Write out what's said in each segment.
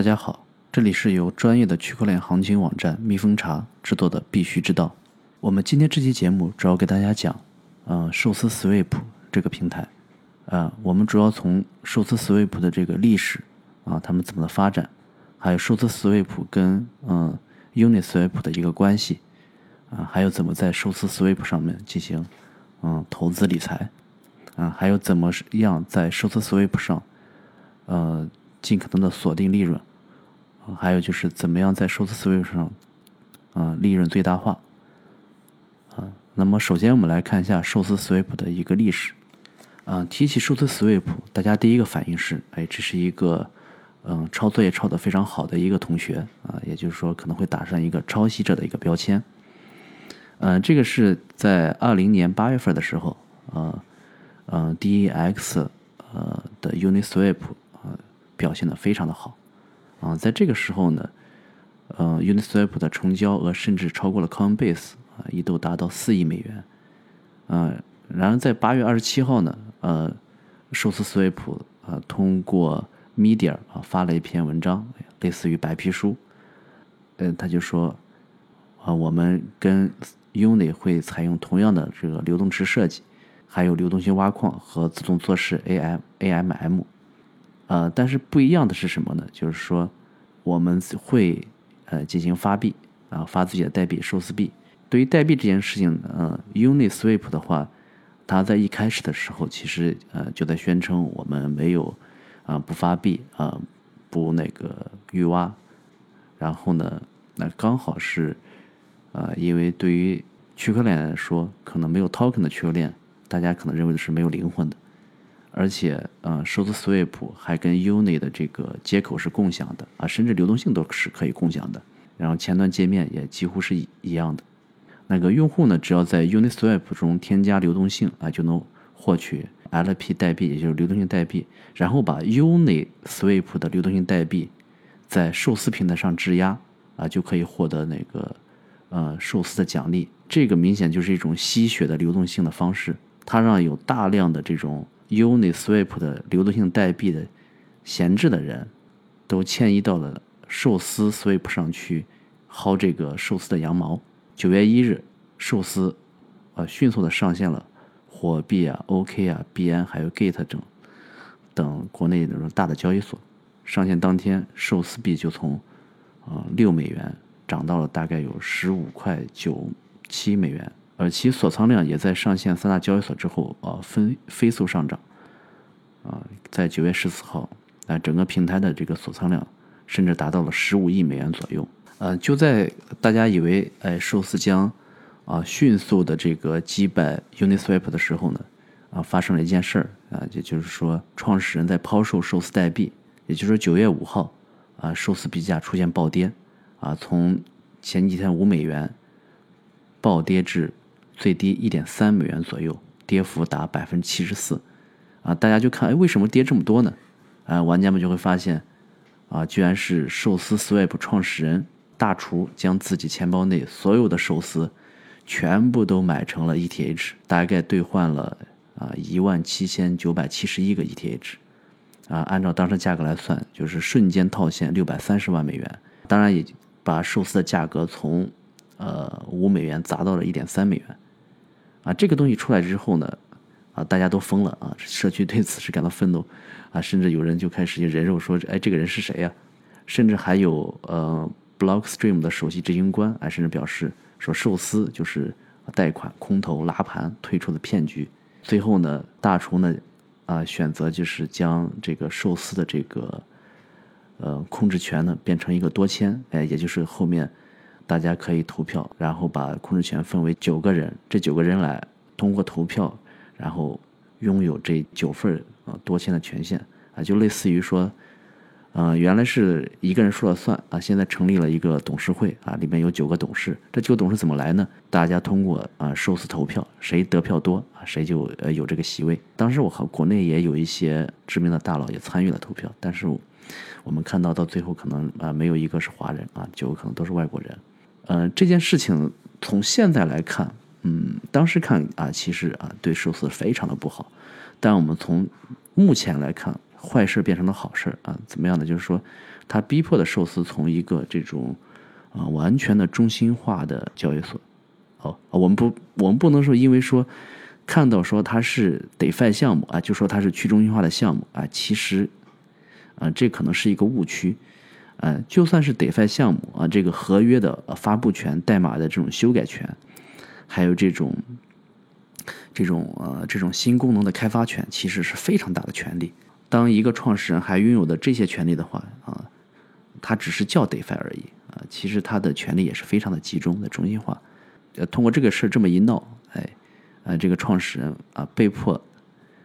大家好，这里是由专业的区块链行情网站蜜蜂茶制作的必须知道。我们今天这期节目主要给大家讲，呃，寿司 Sweep 这个平台，啊，我们主要从寿司 Sweep 的这个历史啊，他们怎么的发展，还有寿司 Sweep 跟嗯 Uniswap 的一个关系，啊，还有怎么在寿司 Sweep 上面进行嗯投资理财，啊，还有怎么样在寿司 Sweep 上，呃。尽可能的锁定利润，还有就是怎么样在数字思维上，啊，利润最大化，啊，那么首先我们来看一下寿司 Sweep 的一个历史，啊，提起寿司 Sweep，大家第一个反应是，哎，这是一个，嗯，抄作业抄的非常好的一个同学，啊，也就是说可能会打上一个抄袭者的一个标签，嗯，这个是在二零年八月份的时候，啊，嗯，DEX，呃的 Uniswap。表现的非常的好，啊，在这个时候呢，呃，Uniswap 的成交额甚至超过了 Coinbase 啊，一度达到四亿美元，嗯，然而在八月二十七号呢，呃，寿司 Swap 啊通过 Media 啊发了一篇文章，类似于白皮书，嗯，他就说啊，我们跟 Uni 会采用同样的这个流动池设计，还有流动性挖矿和自动做事 AM AMM。呃，但是不一样的是什么呢？就是说，我们会呃进行发币啊，发自己的代币寿司币。对于代币这件事情，呃，Uniswap 的话，它在一开始的时候其实呃就在宣称我们没有啊不发币啊不那个预挖。然后呢，那刚好是啊，因为对于区块链来说，可能没有 token 的区块链，大家可能认为的是没有灵魂的。而且，呃，数字 Sweep 还跟 Uni 的这个接口是共享的啊，甚至流动性都是可以共享的。然后前端界面也几乎是一一样的。那个用户呢，只要在 Uniswap 中添加流动性啊，就能获取 LP 代币，也就是流动性代币。然后把 Uniswap 的流动性代币在寿司平台上质押啊，就可以获得那个呃寿司的奖励。这个明显就是一种吸血的流动性的方式，它让有大量的这种。Uniswap 的流动性代币的闲置的人，都迁移到了寿司 Swap 上去薅这个寿司的羊毛。九月一日，寿司啊迅速的上线了火币啊、OK 啊、币安还有 Gate 等等国内那种大的交易所。上线当天，寿司币就从啊六美元涨到了大概有十五块九七美元。而其锁仓量也在上线三大交易所之后啊，分飞速上涨，啊，在九月十四号，啊，整个平台的这个锁仓量甚至达到了十五亿美元左右。呃，就在大家以为哎寿司将啊迅速的这个击败 Uniswap 的时候呢，啊，发生了一件事儿啊，也就是说创始人在抛售寿司代币，也就是说九月五号啊，寿司币价出现暴跌，啊，从前几天五美元暴跌至。最低一点三美元左右，跌幅达百分之七十四，啊，大家就看，哎，为什么跌这么多呢？啊，玩家们就会发现，啊，居然是寿司 Swap 创始人大厨将自己钱包内所有的寿司全部都买成了 ETH，大概兑换了啊一万七千九百七十一个 ETH，啊，按照当时价格来算，就是瞬间套现六百三十万美元，当然也把寿司的价格从呃五美元砸到了一点三美元。啊，这个东西出来之后呢，啊，大家都疯了啊！社区对此事感到愤怒，啊，甚至有人就开始人肉说，哎，这个人是谁呀？甚至还有呃，Blockstream 的首席执行官，哎，甚至表示说，寿司就是贷款、空投、拉盘推出的骗局。最后呢，大厨呢，啊，选择就是将这个寿司的这个呃控制权呢变成一个多签，哎，也就是后面。大家可以投票，然后把控制权分为九个人，这九个人来通过投票，然后拥有这九份啊多签的权限啊，就类似于说，呃，原来是一个人说了算啊，现在成立了一个董事会啊，里面有九个董事，这九个董事怎么来呢？大家通过啊寿司投票，谁得票多啊，谁就呃有这个席位。当时我和国内也有一些知名的大佬也参与了投票，但是我们看到到最后可能啊没有一个是华人啊，九个可能都是外国人。呃，这件事情从现在来看，嗯，当时看啊，其实啊，对寿司非常的不好。但我们从目前来看，坏事变成了好事啊？怎么样呢？就是说，他逼迫的寿司从一个这种啊完全的中心化的交易所，哦，我们不，我们不能说因为说看到说它是 DeFi 项目啊，就说它是去中心化的项目啊，其实啊这可能是一个误区，呃，就算是 DeFi 项目啊，这个合约的发布权、代码的这种修改权，还有这种。这种呃，这种新功能的开发权其实是非常大的权利。当一个创始人还拥有的这些权利的话啊，他只是叫 DeFi 而已啊，其实他的权利也是非常的集中的中心化。呃，通过这个事这么一闹，哎，呃，这个创始人啊被迫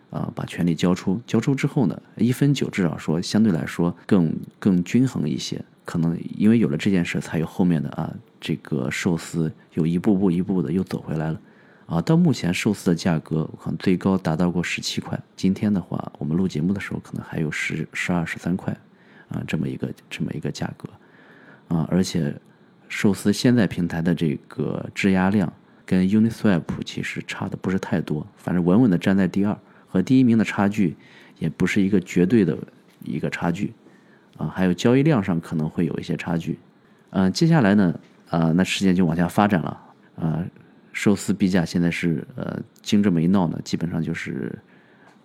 啊把权利交出，交出之后呢，一分九至少说相对来说更更均衡一些。可能因为有了这件事，才有后面的啊这个寿司有一步步一步步的又走回来了。啊，到目前寿司的价格可能最高达到过十七块。今天的话，我们录节目的时候可能还有十、十二、十三块，啊，这么一个这么一个价格，啊，而且寿司现在平台的这个质押量跟 Uniswap 其实差的不是太多，反正稳稳的站在第二，和第一名的差距也不是一个绝对的一个差距，啊，还有交易量上可能会有一些差距，嗯，接下来呢，啊，那时间就往下发展了，啊。寿司币价现在是呃，经这么一闹呢，基本上就是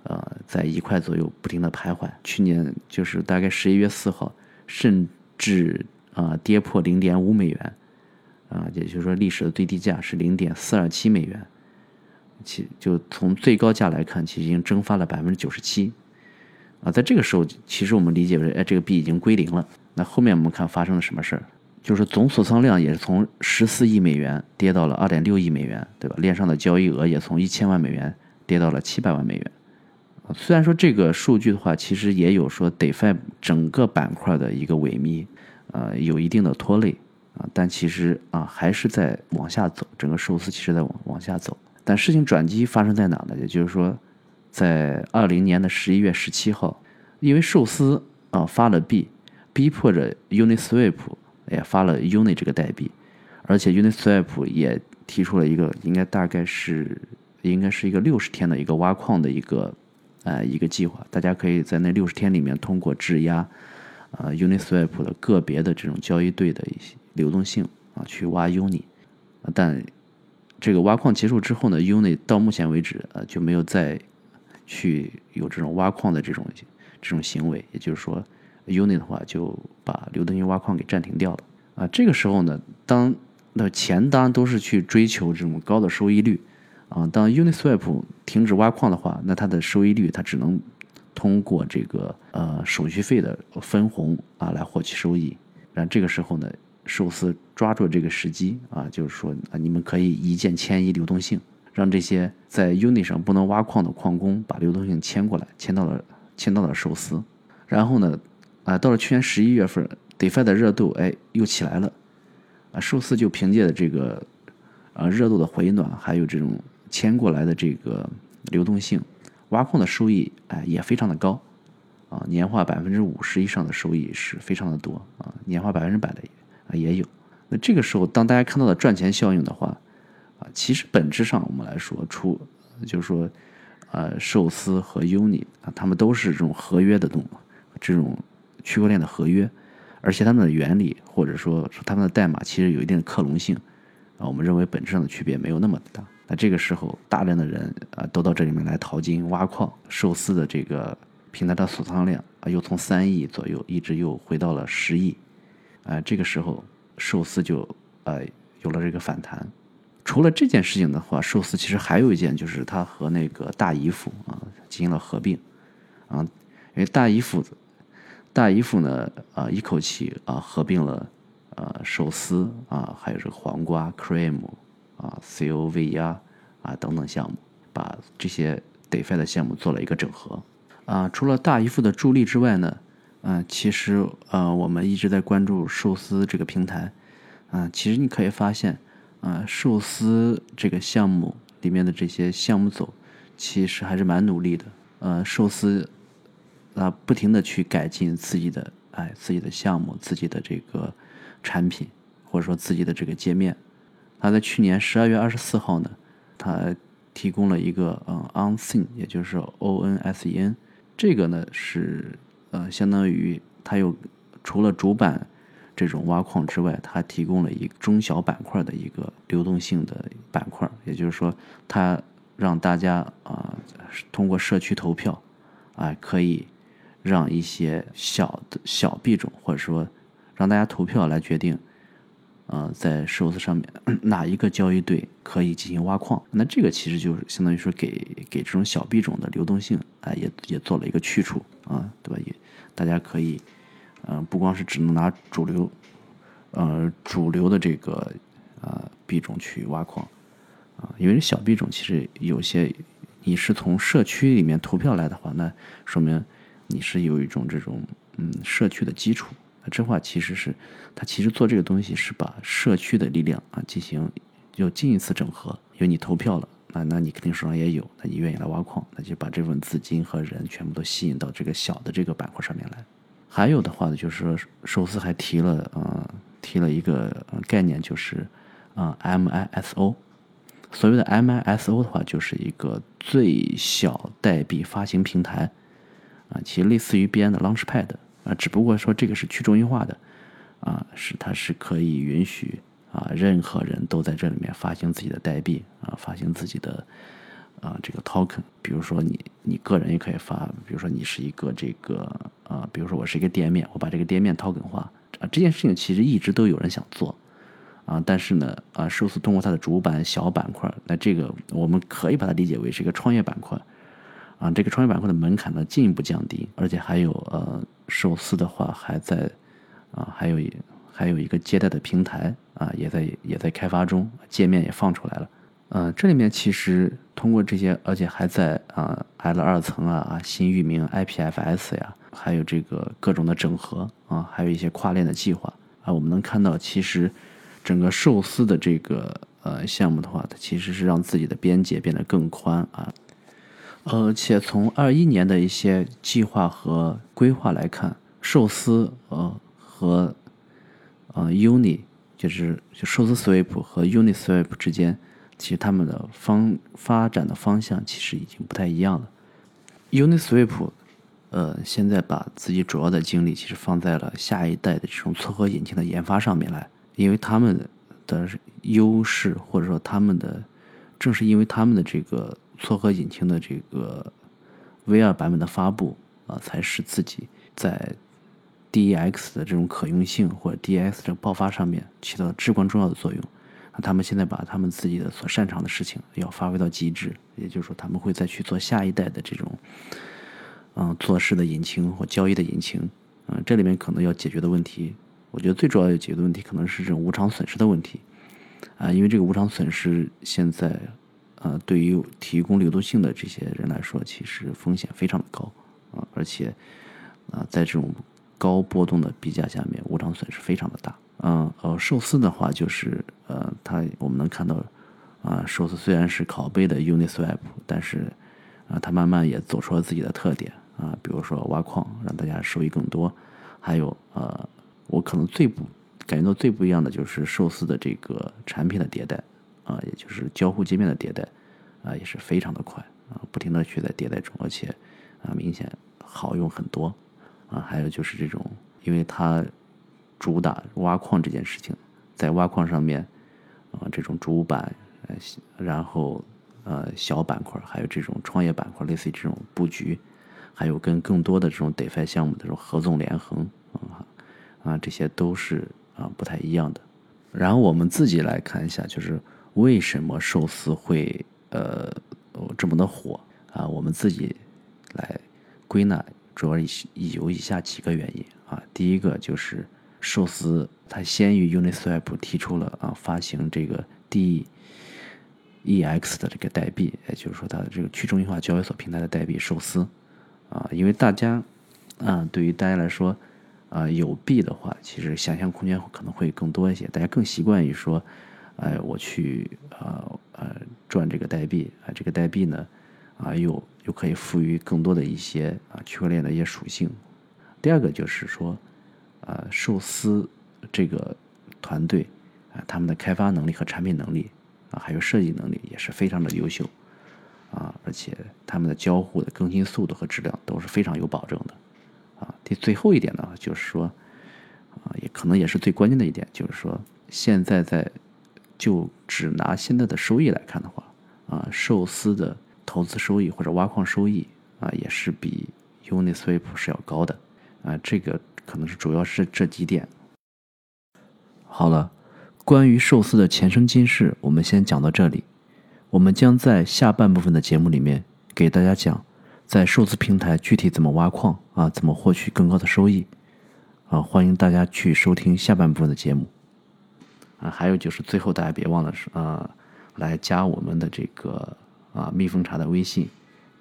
呃，在一块左右不停的徘徊。去年就是大概十一月四号，甚至啊跌破零点五美元，啊，也就是说历史的最低价是零点四二七美元。其就从最高价来看，其实已经蒸发了百分之九十七。啊，在这个时候，其实我们理解为，哎，这个币已经归零了。那后面我们看发生了什么事儿？就是总锁仓量也是从十四亿美元跌到了二点六亿美元，对吧？链上的交易额也从一千万美元跌到了七百万美元。虽然说这个数据的话，其实也有说 DeFi 整个板块的一个萎靡，呃，有一定的拖累啊，但其实啊还是在往下走，整个寿司其实在往往下走。但事情转机发生在哪呢？也就是说，在二零年的十一月十七号，因为寿司啊发了币，逼迫着 Uniswap。也发了 Uni 这个代币，而且 Uniswap 也提出了一个应该大概是应该是一个六十天的一个挖矿的一个呃一个计划，大家可以在那六十天里面通过质押啊 Uniswap 的个别的这种交易对的一些流动性啊去挖 Uni，但这个挖矿结束之后呢，Uni 到目前为止呃就没有再去有这种挖矿的这种这种行为，也就是说。Uni 的话就把流动性挖矿给暂停掉了啊。这个时候呢，当那钱当然都是去追求这种高的收益率啊。当 Uniswap 停止挖矿的话，那它的收益率它只能通过这个呃手续费的分红啊来获取收益。然后这个时候呢，寿司抓住这个时机啊，就是说啊，你们可以一键迁移流动性，让这些在 unit 上不能挖矿的矿工把流动性迁过来，迁到了迁到了寿司。然后呢？啊，到了去年十一月份，DeFi 的热度哎又起来了，啊，寿司就凭借着这个啊热度的回暖，还有这种迁过来的这个流动性，挖矿的收益哎也非常的高，啊，年化百分之五十以上的收益是非常的多啊，年化百分之百的啊也有。那这个时候，当大家看到了赚钱效应的话，啊，其实本质上我们来说，出就是说，呃，寿司和 Uni 啊，他们都是这种合约的东这种。区块链的合约，而且它们的原理或者说它们的代码其实有一定的克隆性啊，我们认为本质上的区别没有那么大。那这个时候，大量的人啊都到这里面来淘金挖矿，寿司的这个平台的锁仓量啊又从三亿左右一直又回到了十亿，啊，这个时候寿司就呃有了这个反弹。除了这件事情的话，寿司其实还有一件就是它和那个大姨夫啊进行了合并啊，因为大姨夫。大姨夫呢啊，一口气啊合并了啊寿司啊，还有这个黄瓜 cream 啊 c o v 啊啊等等项目，把这些 defi 的项目做了一个整合啊。除了大姨夫的助力之外呢，嗯，其实呃我们一直在关注寿司这个平台啊。其实你可以发现啊，寿司这个项目里面的这些项目组其实还是蛮努力的。呃，寿司。啊，不停的去改进自己的哎，自己的项目，自己的这个产品，或者说自己的这个界面。他在去年十二月二十四号呢，他提供了一个嗯，Onsen，也就是 O N S E N 这个呢是呃，相当于它有除了主板这种挖矿之外，它提供了一中小板块的一个流动性的板块，也就是说，它让大家啊通过社区投票啊，可以让一些小的小币种，或者说让大家投票来决定。呃，在寿司上面 哪一个交易对可以进行挖矿？那这个其实就是相当于说给给这种小币种的流动性，哎，也也做了一个去除啊，对吧？也大家可以，呃，不光是只能拿主流，呃，主流的这个呃币种去挖矿啊，因为小币种其实有些你是从社区里面投票来的话，那说明你是有一种这种嗯社区的基础。这话其实是，他其实做这个东西是把社区的力量啊进行又进一次整合，因为你投票了，那那你肯定手上也有，那你愿意来挖矿，那就把这份资金和人全部都吸引到这个小的这个板块上面来。还有的话呢，就是说寿司还提了啊，提了一个概念，就是啊 MISO。所谓的 MISO 的话，就是一个最小代币发行平台啊，其实类似于币安的 Launchpad。啊，只不过说这个是去中心化的，啊，是它是可以允许啊，任何人都在这里面发行自己的代币啊，发行自己的啊这个 token。比如说你你个人也可以发，比如说你是一个这个啊，比如说我是一个店面，我把这个店面 token 化啊，这件事情其实一直都有人想做啊，但是呢啊，寿司通过它的主板小板块，那这个我们可以把它理解为是一个创业板块。啊，这个创业板块的门槛呢进一步降低，而且还有呃，寿司的话还在啊，还有还有一个接待的平台啊，也在也在开发中，界面也放出来了。呃，这里面其实通过这些，而且还在啊 L 二层啊啊新域名 IPFS 呀，还有这个各种的整合啊，还有一些跨链的计划啊，我们能看到其实整个寿司的这个呃项目的话，它其实是让自己的边界变得更宽啊。而且从二一年的一些计划和规划来看，寿司呃和呃 Uni 就是就寿司 Swap 和 Uni Swap 之间，其实他们的方发展的方向其实已经不太一样了。Uni Swap 呃现在把自己主要的精力其实放在了下一代的这种撮合引擎的研发上面来，因为他们的优势或者说他们的正是因为他们的这个。撮合引擎的这个 V 二版本的发布啊，才使自己在 DEX 的这种可用性或者 DEX 这个爆发上面起到至关重要的作用。那他们现在把他们自己的所擅长的事情要发挥到极致，也就是说，他们会再去做下一代的这种嗯做事的引擎或交易的引擎。嗯，这里面可能要解决的问题，我觉得最主要要解决的问题可能是这种无偿损失的问题啊，因为这个无偿损失现在。呃，对于提供流动性的这些人来说，其实风险非常的高啊，而且啊，在这种高波动的币价下面，无偿损失非常的大。嗯，呃，寿司的话，就是呃，它我们能看到啊，寿司虽然是拷贝的 Uniswap，但是啊，它慢慢也走出了自己的特点啊，比如说挖矿，让大家收益更多，还有呃，我可能最不感觉到最不一样的就是寿司的这个产品的迭代。啊，也就是交互界面的迭代，啊，也是非常的快啊，不停的去在迭代中，而且啊，明显好用很多啊。还有就是这种，因为它主打挖矿这件事情，在挖矿上面啊，这种主板，然后呃小板块，还有这种创业板块，类似于这种布局，还有跟更多的这种 DeFi 项目的这种合纵连横啊，这些都是啊不太一样的。然后我们自己来看一下，就是。为什么寿司会呃这么的火啊？我们自己来归纳，主要以有以下几个原因啊。第一个就是寿司它先于 Uniswap 提出了啊发行这个 DEX 的这个代币，也就是说它的这个去中心化交易所平台的代币寿司啊。因为大家啊对于大家来说啊有币的话，其实想象空间可能会更多一些，大家更习惯于说。哎，我去呃呃赚这个代币啊，这个代币呢啊又又可以赋予更多的一些啊区块链的一些属性。第二个就是说，呃，寿司这个团队啊，他们的开发能力和产品能力啊，还有设计能力也是非常的优秀啊，而且他们的交互的更新速度和质量都是非常有保证的。啊，第最后一点呢，就是说，啊，也可能也是最关键的一点，就是说，现在在就只拿现在的收益来看的话，啊，寿司的投资收益或者挖矿收益啊，也是比 Uniswap 是要高的。啊，这个可能是主要是这几点。好了，关于寿司的前生今世，我们先讲到这里。我们将在下半部分的节目里面给大家讲，在寿司平台具体怎么挖矿啊，怎么获取更高的收益啊。欢迎大家去收听下半部分的节目啊。还有就是最后大家别忘了是啊，来加我们的这个啊蜜蜂茶的微信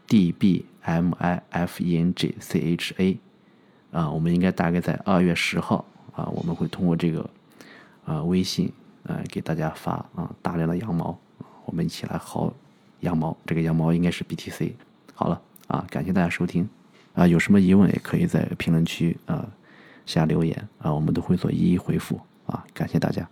d b m i f e n g c h a 啊，我们应该大概在二月十号啊，我们会通过这个。啊，微信，呃，给大家发啊大量的羊毛，我们一起来薅羊毛。这个羊毛应该是 BTC。好了，啊，感谢大家收听，啊，有什么疑问也可以在评论区啊下留言啊，我们都会做一一回复啊，感谢大家。